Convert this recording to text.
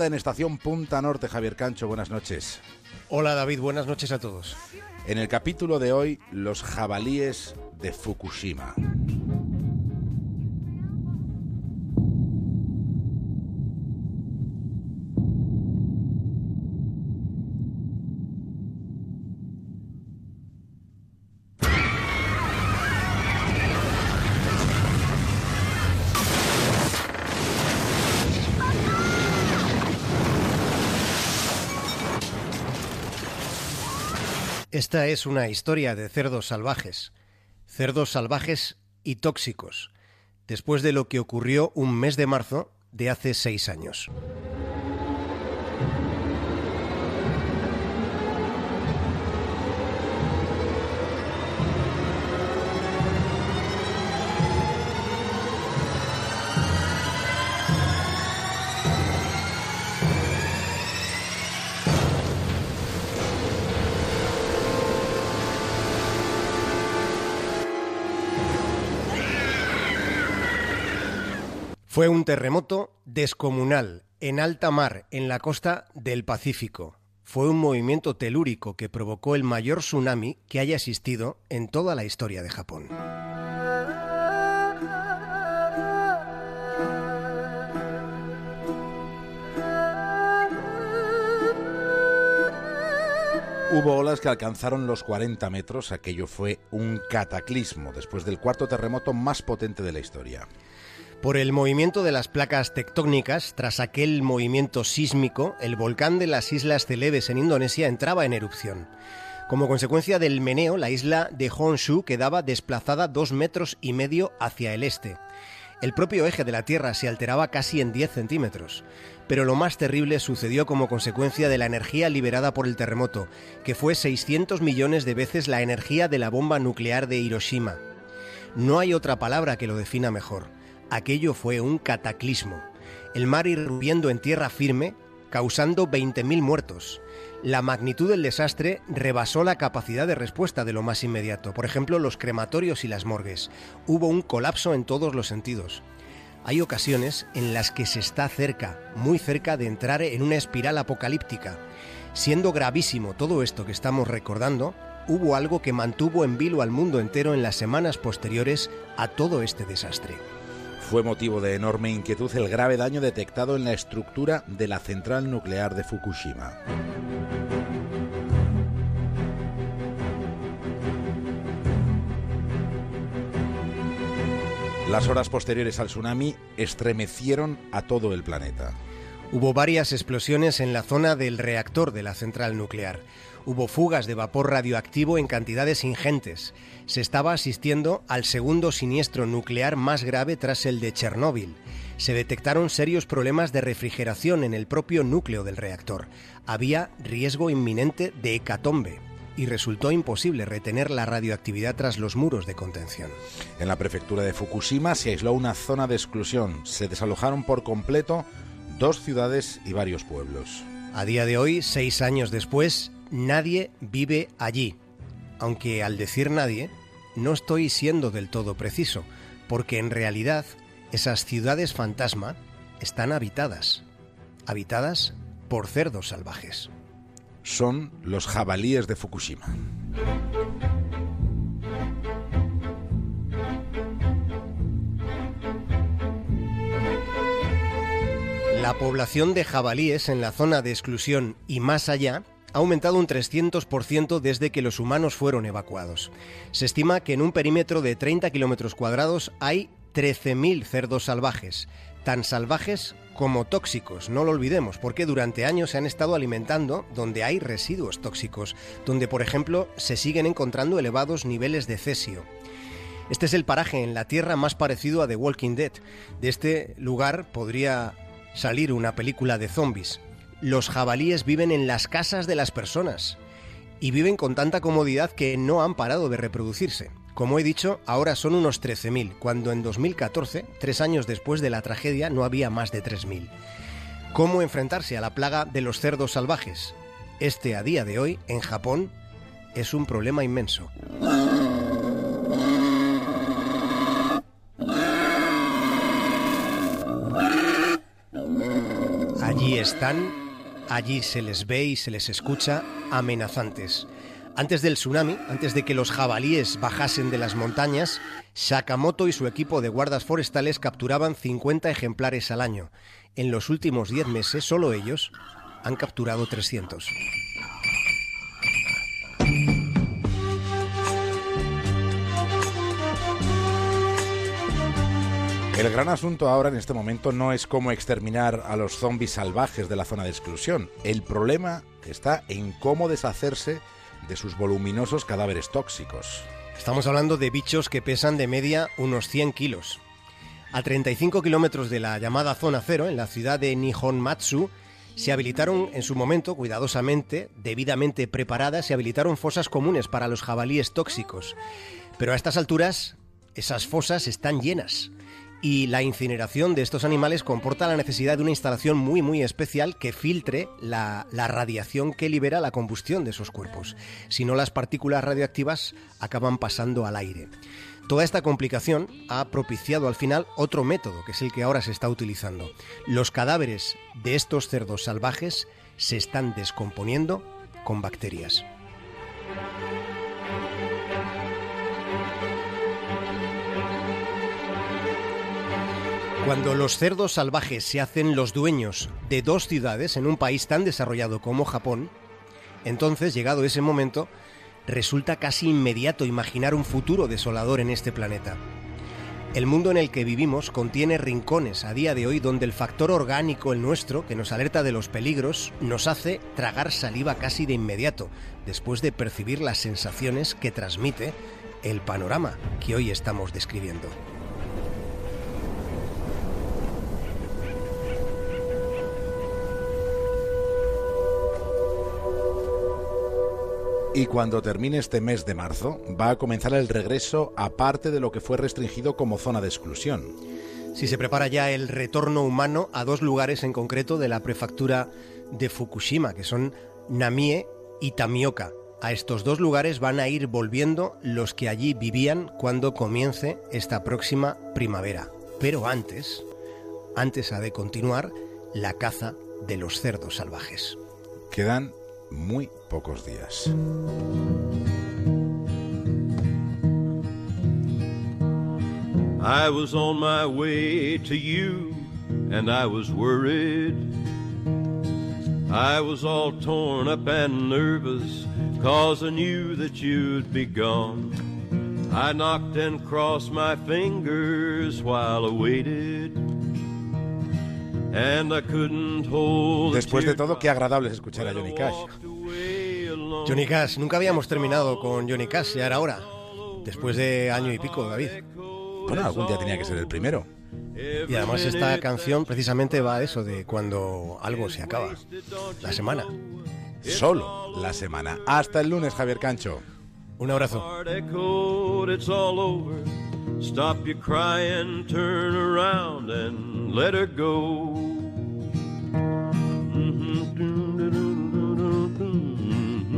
En estación Punta Norte, Javier Cancho, buenas noches. Hola David, buenas noches a todos. En el capítulo de hoy, los jabalíes de Fukushima. Esta es una historia de cerdos salvajes, cerdos salvajes y tóxicos, después de lo que ocurrió un mes de marzo de hace seis años. Fue un terremoto descomunal en alta mar en la costa del Pacífico. Fue un movimiento telúrico que provocó el mayor tsunami que haya existido en toda la historia de Japón. Hubo olas que alcanzaron los 40 metros, aquello fue un cataclismo después del cuarto terremoto más potente de la historia. Por el movimiento de las placas tectónicas, tras aquel movimiento sísmico, el volcán de las Islas Celebes en Indonesia entraba en erupción. Como consecuencia del meneo, la isla de Honshu quedaba desplazada dos metros y medio hacia el este. El propio eje de la Tierra se alteraba casi en 10 centímetros. Pero lo más terrible sucedió como consecuencia de la energía liberada por el terremoto, que fue 600 millones de veces la energía de la bomba nuclear de Hiroshima. No hay otra palabra que lo defina mejor. Aquello fue un cataclismo. El mar irrumpiendo en tierra firme, causando 20.000 muertos. La magnitud del desastre rebasó la capacidad de respuesta de lo más inmediato, por ejemplo los crematorios y las morgues. Hubo un colapso en todos los sentidos. Hay ocasiones en las que se está cerca, muy cerca de entrar en una espiral apocalíptica. Siendo gravísimo todo esto que estamos recordando, hubo algo que mantuvo en vilo al mundo entero en las semanas posteriores a todo este desastre. Fue motivo de enorme inquietud el grave daño detectado en la estructura de la central nuclear de Fukushima. Las horas posteriores al tsunami estremecieron a todo el planeta. Hubo varias explosiones en la zona del reactor de la central nuclear. Hubo fugas de vapor radioactivo en cantidades ingentes. Se estaba asistiendo al segundo siniestro nuclear más grave tras el de Chernóbil. Se detectaron serios problemas de refrigeración en el propio núcleo del reactor. Había riesgo inminente de hecatombe y resultó imposible retener la radioactividad tras los muros de contención. En la prefectura de Fukushima se aisló una zona de exclusión. Se desalojaron por completo dos ciudades y varios pueblos. A día de hoy, seis años después, nadie vive allí. Aunque al decir nadie, no estoy siendo del todo preciso, porque en realidad esas ciudades fantasma están habitadas, habitadas por cerdos salvajes. Son los jabalíes de Fukushima. La población de jabalíes en la zona de exclusión y más allá ha aumentado un 300% desde que los humanos fueron evacuados. Se estima que en un perímetro de 30 kilómetros cuadrados hay 13.000 cerdos salvajes, tan salvajes como tóxicos, no lo olvidemos, porque durante años se han estado alimentando donde hay residuos tóxicos, donde por ejemplo se siguen encontrando elevados niveles de cesio. Este es el paraje en la Tierra más parecido a The Walking Dead. De este lugar podría salir una película de zombies. Los jabalíes viven en las casas de las personas y viven con tanta comodidad que no han parado de reproducirse. Como he dicho, ahora son unos 13.000, cuando en 2014, tres años después de la tragedia, no había más de 3.000. ¿Cómo enfrentarse a la plaga de los cerdos salvajes? Este a día de hoy, en Japón, es un problema inmenso. Están, allí se les ve y se les escucha amenazantes. Antes del tsunami, antes de que los jabalíes bajasen de las montañas, Sakamoto y su equipo de guardas forestales capturaban 50 ejemplares al año. En los últimos 10 meses, solo ellos han capturado 300. El gran asunto ahora en este momento no es cómo exterminar a los zombies salvajes de la zona de exclusión. El problema está en cómo deshacerse de sus voluminosos cadáveres tóxicos. Estamos hablando de bichos que pesan de media unos 100 kilos. A 35 kilómetros de la llamada zona cero, en la ciudad de Nihonmatsu, se habilitaron en su momento, cuidadosamente, debidamente preparadas, se habilitaron fosas comunes para los jabalíes tóxicos. Pero a estas alturas, esas fosas están llenas y la incineración de estos animales comporta la necesidad de una instalación muy muy especial que filtre la, radiación que libera la combustión de esos cuerpos. Si no, las partículas radioactivas acaban pasando al aire. Toda esta complicación ha propiciado al final otro método, que es el que ahora se está utilizando. Los cadáveres de estos cerdos salvajes se están descomponiendo con bacterias. Cuando los cerdos salvajes se hacen los dueños de dos ciudades en un país tan desarrollado como Japón, entonces, llegado ese momento, resulta casi inmediato imaginar un futuro desolador en este planeta. El mundo en el que vivimos contiene rincones a día de hoy donde el factor orgánico, el nuestro, que nos alerta de los peligros, nos hace tragar saliva casi de inmediato, después de percibir las sensaciones que transmite el panorama que hoy estamos describiendo. Y cuando termine este mes de marzo, va a comenzar el regreso a parte de lo que fue restringido como zona de exclusión. Si se prepara ya el retorno humano a dos lugares en concreto de la prefectura de Fukushima, que son Namie y Tamioka. A estos dos lugares van a ir volviendo los que allí vivían cuando comience esta próxima primavera. Pero antes, antes ha de continuar la caza de los cerdos salvajes. Quedan muy pocos días. I was on my way to you and I was worried. I was all torn up and nervous cause I knew that you'd be gone. I knocked and crossed my fingers while I waited. Después de todo, qué agradable es escuchar a Johnny Cash. Johnny Cash, nunca habíamos terminado con Johnny Cash, y ahora ahora, después de año y pico, David. Bueno, algún día tenía que ser el primero. Y además esta canción precisamente va a eso, de cuando algo se acaba, la semana. Solo la semana. Hasta el lunes, Javier Cancho. Un abrazo. Stop your crying, turn around and let her go.